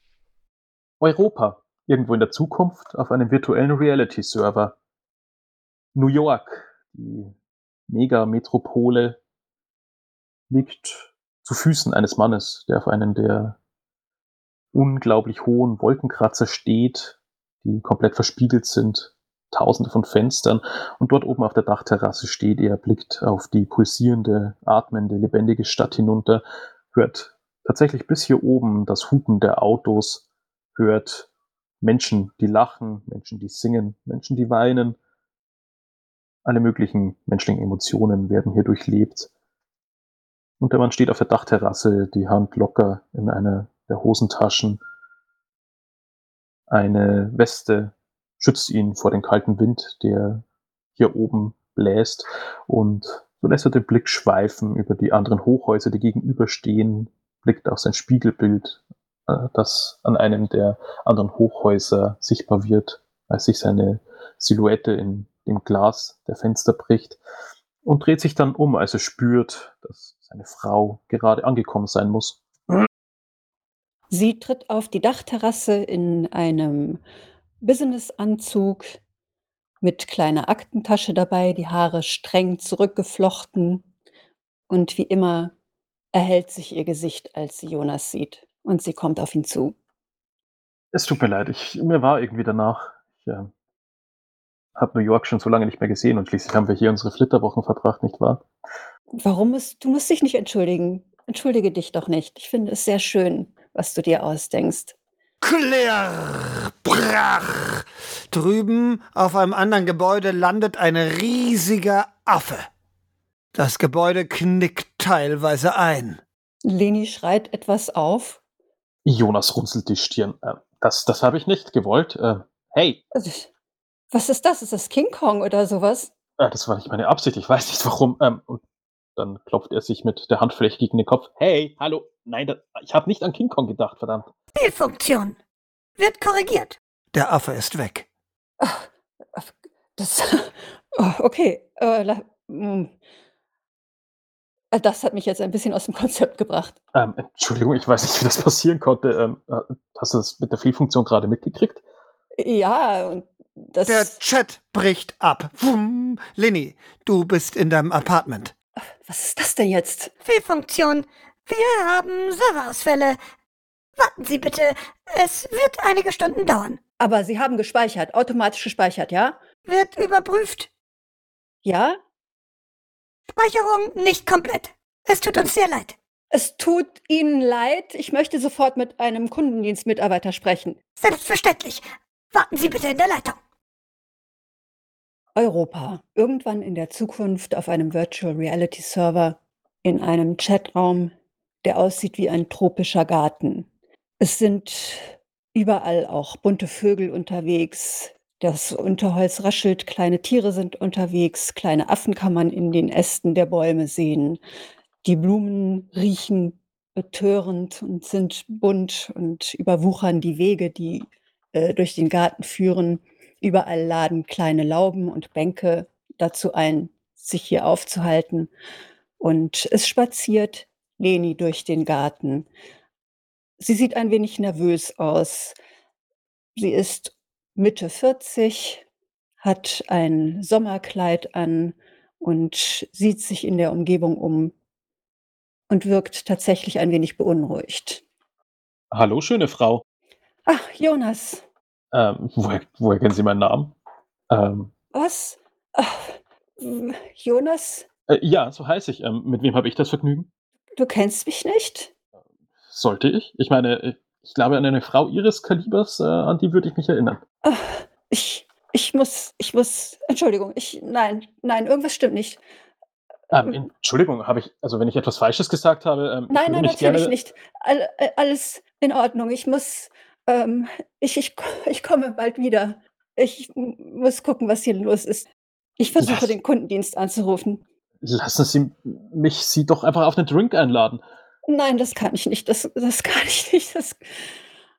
Europa. Irgendwo in der Zukunft auf einem virtuellen Reality-Server. New York, die Megametropole, liegt zu Füßen eines Mannes, der auf einem der unglaublich hohen Wolkenkratzer steht, die komplett verspiegelt sind tausende von Fenstern und dort oben auf der Dachterrasse steht er, blickt auf die pulsierende, atmende, lebendige Stadt hinunter, hört tatsächlich bis hier oben das Hupen der Autos, hört Menschen, die lachen, Menschen, die singen, Menschen, die weinen. Alle möglichen menschlichen Emotionen werden hier durchlebt. Und der Mann steht auf der Dachterrasse, die Hand locker in einer der Hosentaschen, eine Weste schützt ihn vor dem kalten Wind, der hier oben bläst. Und so lässt er den Blick schweifen über die anderen Hochhäuser, die gegenüberstehen, blickt auf sein Spiegelbild, äh, das an einem der anderen Hochhäuser sichtbar wird, als sich seine Silhouette in dem Glas der Fenster bricht und dreht sich dann um, als er spürt, dass seine Frau gerade angekommen sein muss. Sie tritt auf die Dachterrasse in einem Businessanzug mit kleiner Aktentasche dabei, die Haare streng zurückgeflochten. Und wie immer erhellt sich ihr Gesicht, als sie Jonas sieht. Und sie kommt auf ihn zu. Es tut mir leid, ich, mir war irgendwie danach. Ich äh, habe New York schon so lange nicht mehr gesehen und schließlich haben wir hier unsere Flitterwochen verbracht, nicht wahr? Warum musst du musst dich nicht entschuldigen? Entschuldige dich doch nicht. Ich finde es sehr schön, was du dir ausdenkst. Klirr, brach. Drüben auf einem anderen Gebäude landet ein riesiger Affe. Das Gebäude knickt teilweise ein. Leni schreit etwas auf. Jonas runzelt die Stirn. Äh, das, das habe ich nicht gewollt. Äh, hey, Also, Was ist das? Ist das King Kong oder sowas? äh, das war nicht meine Absicht, ich weiß nicht warum. Ähm, und dann klopft er sich mit der Handfläche gegen den Kopf. Hey, hallo. Nein, das, ich habe nicht an King Kong gedacht, verdammt. Fehlfunktion. Wird korrigiert. Der Affe ist weg. Das. Oh, okay. Äh, la-. Äh, Das hat mich jetzt ein bisschen aus dem Konzept gebracht. Ähm, Entschuldigung, ich weiß nicht, wie das passieren konnte. Ähm, äh, hast du das mit der Fehlfunktion gerade mitgekriegt? Ja, und das. Der Chat bricht ab. Wumm. Leni, du bist in deinem Apartment. Was ist das denn jetzt? Fehlfunktion. Wir haben Serverausfälle. Warten Sie bitte. Es wird einige Stunden dauern. Aber Sie haben gespeichert, automatisch gespeichert, ja? Wird überprüft. Ja? Speicherung nicht komplett. Es tut uns sehr leid. Es tut Ihnen leid. Ich möchte sofort mit einem Kundendienstmitarbeiter sprechen. Selbstverständlich. Warten Sie bitte in der Leitung. Europa. Irgendwann in der Zukunft auf einem Virtual Reality Server in einem Chatraum, der aussieht wie ein tropischer Garten. Es sind überall auch bunte Vögel unterwegs. Das Unterholz raschelt, kleine Tiere sind unterwegs, kleine Affen kann man in den Ästen der Bäume sehen. Die Blumen riechen betörend und sind bunt und überwuchern die Wege, die äh, durch den Garten führen. Überall laden kleine Lauben und Bänke dazu ein, sich hier aufzuhalten. Und es spaziert Leni durch den Garten. Sie sieht ein wenig nervös aus. Sie ist Mitte 40, hat ein Sommerkleid an und sieht sich in der Umgebung um und wirkt tatsächlich ein wenig beunruhigt. Hallo, schöne Frau. Ach, Jonas, Ähm, woher, woher kennen Sie meinen Namen? Ähm, was? Ach, Jonas, äh, ja, so heiße ich. Ähm, mit wem habe ich das Vergnügen? du kennst mich nicht? Sollte ich? Ich meine, äh, ich glaube, an eine Frau Ihres Kalibers, äh, an die würde ich mich erinnern. Ach, ich, ich muss, ich muss, Entschuldigung, ich, nein, nein, irgendwas stimmt nicht. Ähm, Entschuldigung, habe ich, also wenn ich etwas Falsches gesagt habe, ähm, Nein, nein, natürlich gerne, nicht. All, äh, alles in Ordnung. Ich muss, ähm, ich, ich, ich komme bald wieder. Ich muss gucken, was hier los ist. Ich versuche, Lass- den Kundendienst anzurufen. Lassen Sie mich Sie doch einfach auf einen Drink einladen. Nein, das kann ich nicht. Das, das kann ich nicht. Das,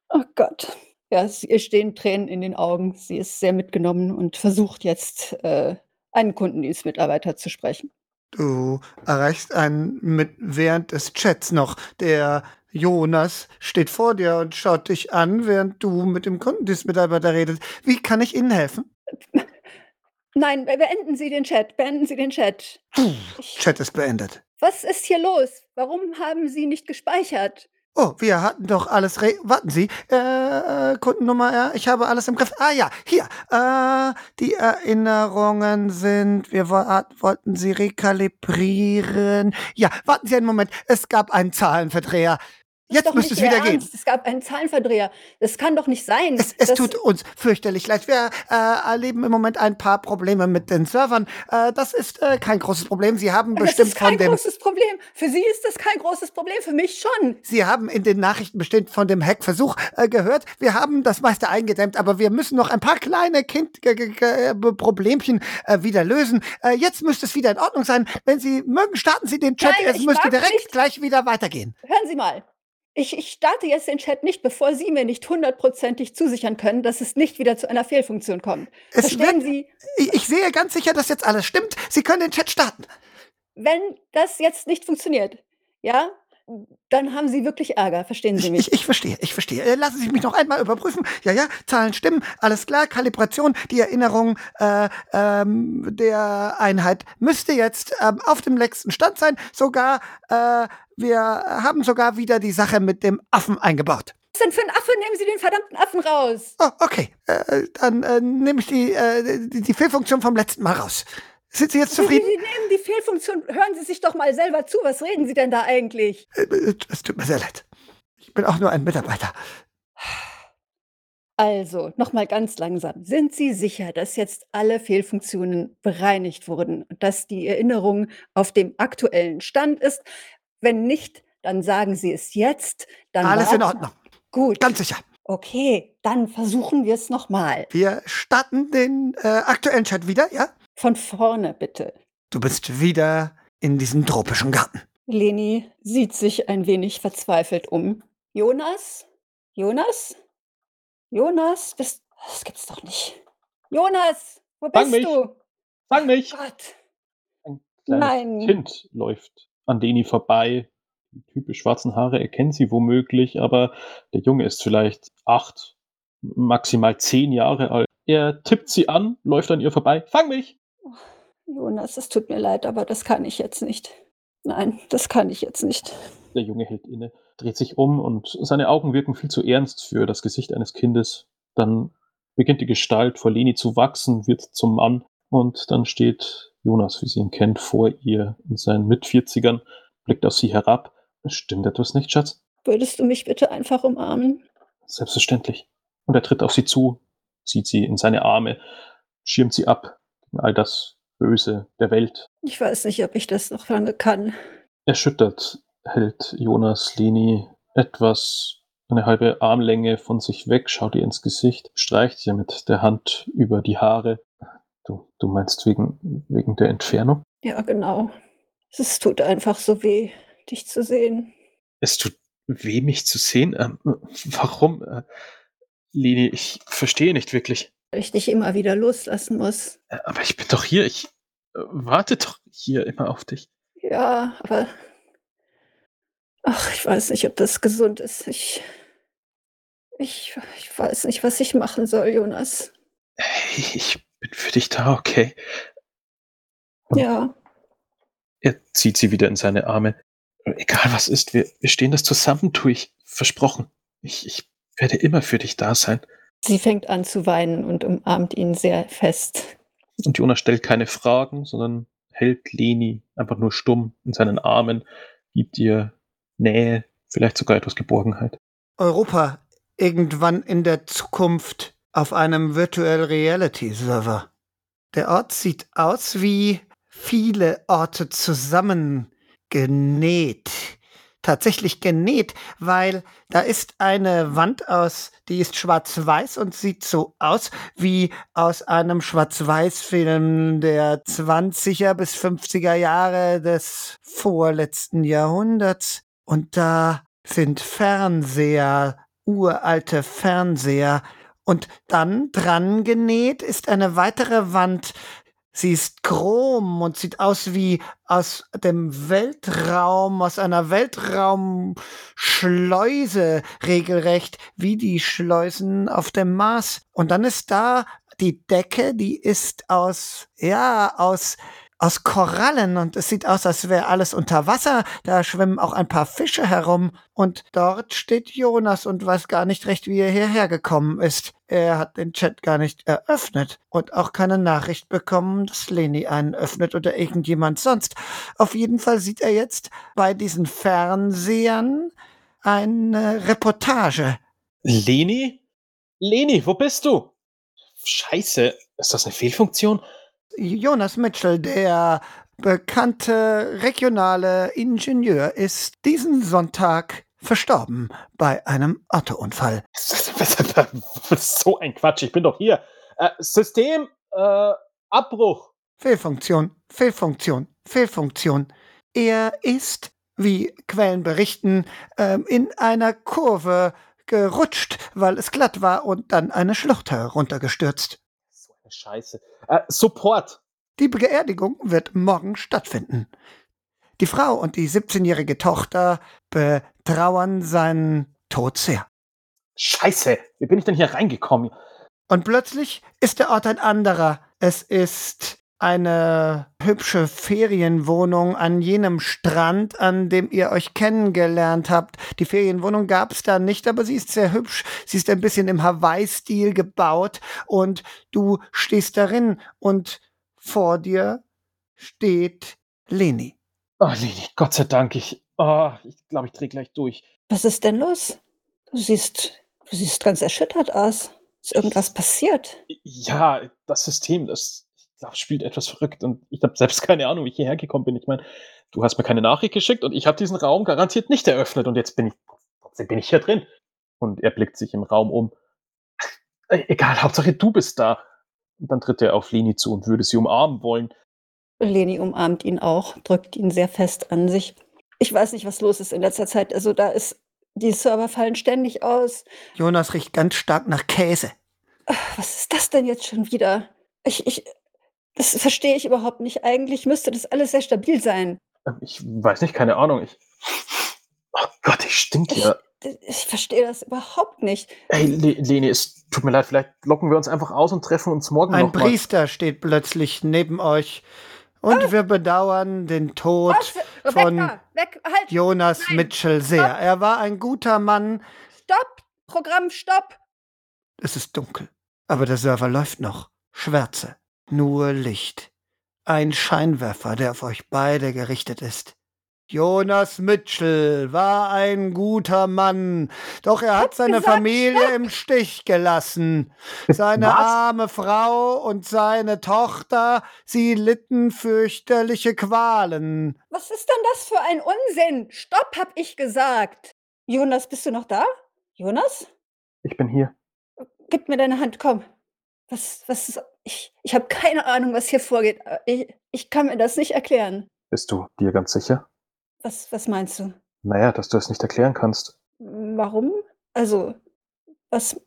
oh Gott. Ja, es- ihr stehen Tränen in den Augen. Sie ist sehr mitgenommen und versucht jetzt, äh, einen Kundendienstmitarbeiter zu sprechen. Du erreichst einen mit während des Chats noch. Der Jonas steht vor dir und schaut dich an, während du mit dem Kundendienstmitarbeiter redest. Wie kann ich Ihnen helfen? Nein, be- beenden Sie den Chat. Beenden Sie den Chat. Ich, Chat ist beendet. Was ist hier los? Warum haben Sie nicht gespeichert? Oh, wir hatten doch alles. Re Warten Sie, äh, äh, Kundennummer, ja, ich habe alles im Griff. Ah ja, hier. Äh, die Erinnerungen sind. Wir wo wollten sie rekalibrieren. Ja, warten Sie einen Moment. Es gab einen Zahlenverdreher. Das ist Jetzt doch müsste es wieder gehen. Ernst. Es gab einen Zahlenverdreher. Das kann doch nicht sein. Es, es Das- tut uns fürchterlich leid. Wir äh, erleben im Moment ein paar Probleme mit den Servern. Äh, das ist äh, kein großes Problem. Sie haben das bestimmt ist kein von dem. großes Problem. Für Sie ist das kein großes Problem. Für mich schon. Sie haben in den Nachrichten bestimmt von dem Hackversuch äh, gehört. Wir haben das meiste eingedämmt, aber wir müssen noch ein paar kleine kind g- Problemchen äh, wieder lösen. Äh, jetzt müsste es wieder in Ordnung sein. Wenn Sie mögen, starten Sie den Chat. Nein, es müsste direkt nicht. gleich wieder weitergehen. Hören Sie mal. Ich, ich starte jetzt den Chat nicht, bevor Sie mir nicht hundertprozentig zusichern können, dass es nicht wieder zu einer Fehlfunktion kommt. Es Verstehen wird- Sie, Ich, ich sehe ganz sicher, dass jetzt alles stimmt. Sie können den Chat starten. wenn das jetzt nicht funktioniert, ja, dann haben Sie wirklich Ärger, verstehen Sie mich? Ich, ich verstehe, ich verstehe. Äh, Lassen Sie mich noch einmal überprüfen. Ja, ja, Zahlen stimmen, alles klar. Kalibration, die Erinnerung äh, ähm, der Einheit müsste jetzt ähm, auf dem letzten Stand sein. Sogar, äh, wir haben sogar wieder die Sache mit dem Affen eingebaut. Was denn für ein Affe? Nehmen Sie den verdammten Affen raus. Oh, okay. Äh, dann äh, nehme ich die, äh, die, die Fehlfunktion vom letzten Mal raus. Sind Sie jetzt Sie, Sie zufrieden? nehmen die Fehlfunktion. Hören Sie sich doch mal selber zu. Was reden Sie denn da eigentlich? Äh, äh, Es tut mir sehr leid. Ich bin auch nur ein Mitarbeiter. Also, nochmal ganz langsam. Sind Sie sicher, dass jetzt alle Fehlfunktionen bereinigt wurden und dass die Erinnerung auf dem aktuellen Stand ist? Wenn nicht, dann sagen Sie es jetzt. Dann Alles in Ordnung. Gut. Ganz sicher. Okay, dann versuchen wir es nochmal. Wir starten den äh, aktuellen Chat wieder, ja? Von vorne bitte. Du bist wieder in diesem tropischen Garten. Leni sieht sich ein wenig verzweifelt um. Jonas? Jonas? Jonas? Bist, das gibt's doch nicht. Jonas, wo Fang bist mich. du? Fang mich! Gott. Ein kleines Nein. Kind läuft an Deni vorbei. Die typisch schwarzen Haare erkennt sie womöglich, aber der Junge ist vielleicht acht, maximal zehn Jahre alt. Er tippt sie an, läuft an ihr vorbei. Fang mich! Jonas, es tut mir leid, aber das kann ich jetzt nicht. Nein, das kann ich jetzt nicht. Der Junge hält inne, dreht sich um und seine Augen wirken viel zu ernst für das Gesicht eines Kindes. Dann beginnt die Gestalt vor Leni zu wachsen, wird zum Mann und dann steht Jonas, wie sie ihn kennt, vor ihr in seinen Mitvierzigern, blickt auf sie herab. Stimmt etwas nicht, Schatz? Würdest du mich bitte einfach umarmen? Selbstverständlich. Und er tritt auf sie zu, zieht sie in seine Arme, schirmt sie ab gegen all das Böse der Welt. Ich weiß nicht, ob ich das noch lange kann. Erschüttert hält Jonas Leni etwas eine halbe Armlänge von sich weg, schaut ihr ins Gesicht, streicht ihr mit der Hand über die Haare. Du, du meinst wegen, wegen der Entfernung? Ja, genau. Es tut einfach so weh, dich zu sehen. Es tut weh, mich zu sehen. Ähm, warum? Äh, Leni, ich verstehe nicht wirklich. Weil ich dich immer wieder loslassen muss. Äh, Aber ich bin doch hier. Ich äh, warte doch hier immer auf dich. Ja, aber. Ach, ich weiß nicht, ob das gesund ist. Ich. Ich, ich weiß nicht, was ich machen soll, Jonas. Hey, ich bin für dich da, okay? Und Ja, Er zieht sie wieder in seine Arme. Egal was ist, wir, wir stehen das zusammen durch. Versprochen. Ich, ich werde immer für dich da sein. sie fängt an zu weinen und umarmt ihn sehr fest. Und Jonas stellt keine Fragen, sondern hält Leni einfach nur stumm in seinen Armen, gibt ihr Nähe, vielleicht sogar etwas Geborgenheit. Europa irgendwann in der Zukunft auf einem Virtual Reality Server. Der Ort sieht aus wie viele Orte zusammengenäht. Tatsächlich genäht, weil da ist eine Wand aus, die ist schwarz-weiß und sieht so aus wie aus einem Schwarz-Weiß-Film der 20er bis 50er Jahre des vorletzten Jahrhunderts. Und da sind Fernseher, uralte Fernseher. Und dann dran genäht ist eine weitere Wand. Sie ist chrom und sieht aus wie aus dem Weltraum, aus einer Weltraumschleuse regelrecht, wie die Schleusen auf dem Mars. Und dann ist da die Decke, die ist aus, ja, aus aus Korallen und es sieht aus, als wäre alles unter Wasser. Da schwimmen auch ein paar Fische herum und dort steht Jonas und weiß gar nicht recht, wie er hierher gekommen ist. Er hat den Chat gar nicht eröffnet und auch keine Nachricht bekommen, dass Leni einen öffnet oder irgendjemand sonst. Auf jeden Fall sieht er jetzt bei diesen Fernsehern eine Reportage. Leni? Leni, wo bist du? Scheiße, ist das eine Fehlfunktion? Jonas Mitchell, der bekannte regionale Ingenieur, ist diesen Sonntag verstorben bei einem Autounfall. so ein Quatsch, ich bin doch hier. Äh, System, äh, Abbruch. Fehlfunktion, Fehlfunktion, Fehlfunktion. Er ist, wie Quellen berichten, ähm, in einer Kurve gerutscht, weil es glatt war und dann eine Schlucht heruntergestürzt. Scheiße. Äh, Support. Die Beerdigung wird morgen stattfinden. Die Frau und die 17-jährige Tochter betrauern seinen Tod sehr. Scheiße, wie bin ich denn hier reingekommen? Und plötzlich ist der Ort ein anderer. Es ist eine hübsche Ferienwohnung an jenem Strand, an dem ihr euch kennengelernt habt. Die Ferienwohnung gab es da nicht, aber sie ist sehr hübsch. Sie ist ein bisschen im Hawaii-Stil gebaut und du stehst darin und vor dir steht Leni. Oh, Leni, Gott sei Dank, ich, oh, ich glaube, ich drehe gleich durch. Was ist denn los? Du siehst, du siehst ganz erschüttert aus. Ist irgendwas passiert? Ja, das System, das glaube, spielt etwas verrückt und ich habe selbst keine Ahnung, wie ich hierher gekommen bin. Ich meine, du hast mir keine Nachricht geschickt und ich habe diesen Raum garantiert nicht eröffnet und jetzt bin ich, trotzdem bin ich hier drin. Und er blickt sich im Raum um. Äh, Egal, Hauptsache du bist da. Und dann tritt er auf Leni zu und würde sie umarmen wollen. Leni umarmt ihn auch, drückt ihn sehr fest an sich. Ich weiß nicht, was los ist in letzter Zeit. Also da ist, die Server fallen ständig aus. Jonas riecht ganz stark nach Käse. Ach, Was ist das denn jetzt schon wieder? Ich, ich, das verstehe ich überhaupt nicht. Eigentlich müsste das alles sehr stabil sein. Ähm, Ich weiß nicht, keine Ahnung. Ich, oh Gott, ich stink Ich, hier. ich verstehe das überhaupt nicht. Ey, Le Leni, es tut mir leid, vielleicht locken wir uns einfach aus und treffen uns morgen Ein noch mal. Priester steht plötzlich neben euch und wir bedauern den Tod Was? von weg, halt! Jonas Nein, Mitchell sehr. stopp. Er war ein guter Mann. Stopp! Programm, stopp! Es ist dunkel, aber der Server läuft noch. Schwärze, nur Licht. Ein Scheinwerfer, der auf euch beide gerichtet ist. Jonas Mitchell war ein guter Mann, doch er hat seine gesagt, Familie stopp. im Stich gelassen. Seine Was? arme Frau und seine Tochter, sie litten fürchterliche Qualen. Was ist denn das für ein Unsinn? Stopp, hab ich gesagt. Jonas, bist du noch da? Jonas? Ich bin hier. Gib mir deine Hand, komm. Was, was, ist- ich, ich habe keine Ahnung, was hier vorgeht. Äh, Ich, ich kann mir das nicht erklären. Bist du dir ganz sicher? Was, was meinst du? Naja, dass du es nicht erklären kannst. Warum? Also, was,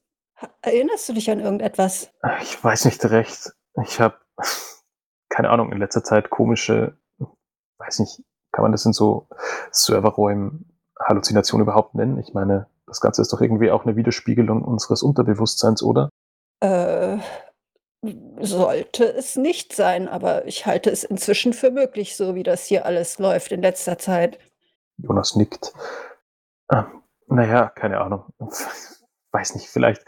erinnerst du dich an irgendetwas? Ich weiß nicht recht. Ich habe, keine Ahnung, in letzter Zeit komische, weiß nicht, kann man das in so Serverräumen Halluzinationen überhaupt nennen? Ich meine, das Ganze ist doch irgendwie auch eine Widerspiegelung unseres Unterbewusstseins, oder? Äh, sollte es nicht sein, aber ich halte es inzwischen für möglich, so wie das hier alles läuft in letzter Zeit. Jonas nickt. Ähm, naja, keine Ahnung. Weiß nicht, vielleicht.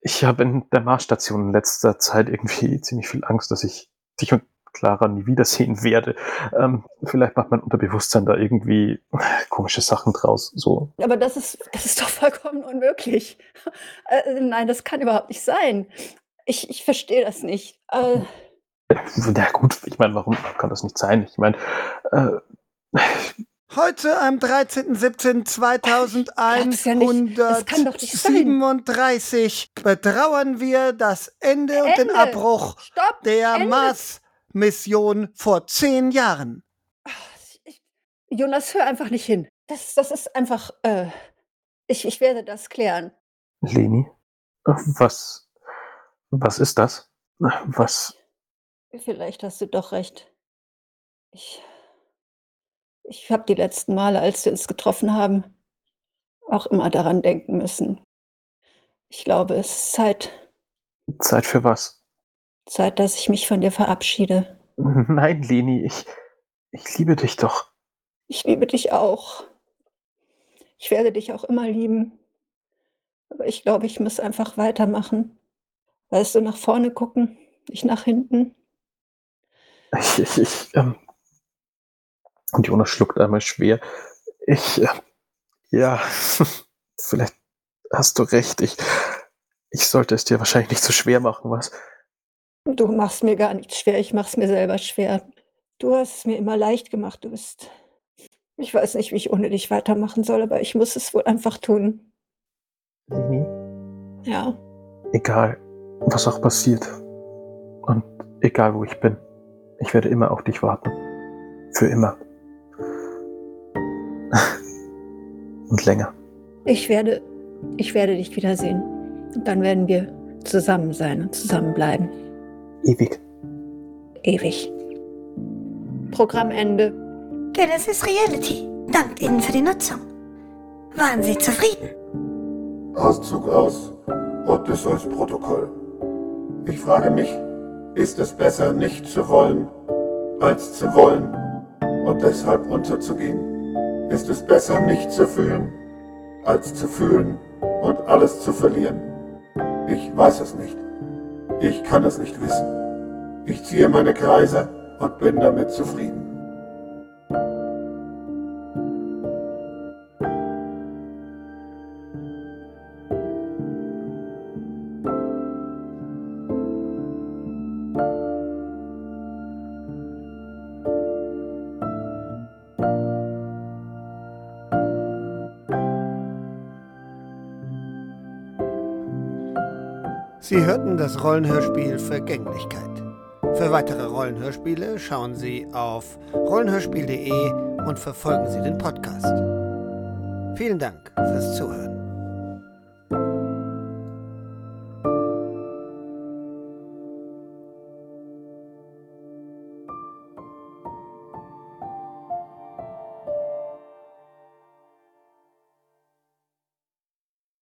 Ich habe in der Marsstation in letzter Zeit irgendwie ziemlich viel Angst, dass ich dich und Clara nie wiedersehen werde. Ähm, vielleicht macht mein Unterbewusstsein da irgendwie komische Sachen draus. So. Aber das ist, das ist doch vollkommen unmöglich. Äh, nein, das kann überhaupt nicht sein. Ich, ich verstehe das nicht. Äh, Na gut, ich meine, warum kann das nicht sein? Ich meine, äh, Heute am 13.07.2137 betrauern wir das Ende und den Ende. Abbruch stopp! der Ende. Mars-Mission vor zehn Jahren. Jonas, hör einfach nicht hin. Das, das ist einfach. Äh, ich, ich werde das klären. Leni, was, was ist das? Was, Vielleicht hast du doch recht. Ich, ich habe die letzten Male, als wir uns getroffen haben, auch immer daran denken müssen. Ich glaube, es ist Zeit, Zeit für was? Zeit, dass ich mich von dir verabschiede. Nein, Leni, ich, ich liebe dich doch. Ich liebe dich auch. Ich werde dich auch immer lieben. Aber ich glaube, ich muss einfach weitermachen. Weißt du, nach vorne gucken, nicht nach hinten. Ich, ich, ich, ähm, und Jonas schluckt einmal schwer. Ich, äh, ja, vielleicht hast du recht. Ich, ich sollte es dir wahrscheinlich nicht so schwer machen, was? Du machst mir gar nichts schwer, ich mach's mir selber schwer. Du hast es mir immer leicht gemacht. Du bist. Ich weiß nicht, wie ich ohne dich weitermachen soll, aber ich muss es wohl einfach tun. Leni, Ja. egal, was auch passiert. Und egal, wo ich bin. Ich werde immer auf dich warten. Für immer. Und länger. Ich werde. Ich werde dich wiedersehen. Und dann werden wir zusammen sein und zusammenbleiben. Ewig. Ewig. Programmende. Denn es ist Reality. Dankt Ihnen für die Nutzung. Waren Sie zufrieden? Auszug aus Odysseus-Protokoll. Ich frage mich, ist es besser, nicht zu wollen, als zu wollen und deshalb unterzugehen? Ist es besser, nicht zu fühlen, als zu fühlen und alles zu verlieren? Ich weiß es nicht. Ich kann es nicht wissen. Ich ziehe meine Kreise und bin damit zufrieden. Sie hörten das Rollenhörspiel Vergänglichkeit. Für weitere Rollenhörspiele schauen Sie auf rollenhörspiel.de und verfolgen Sie den Podcast. Vielen Dank fürs Zuhören.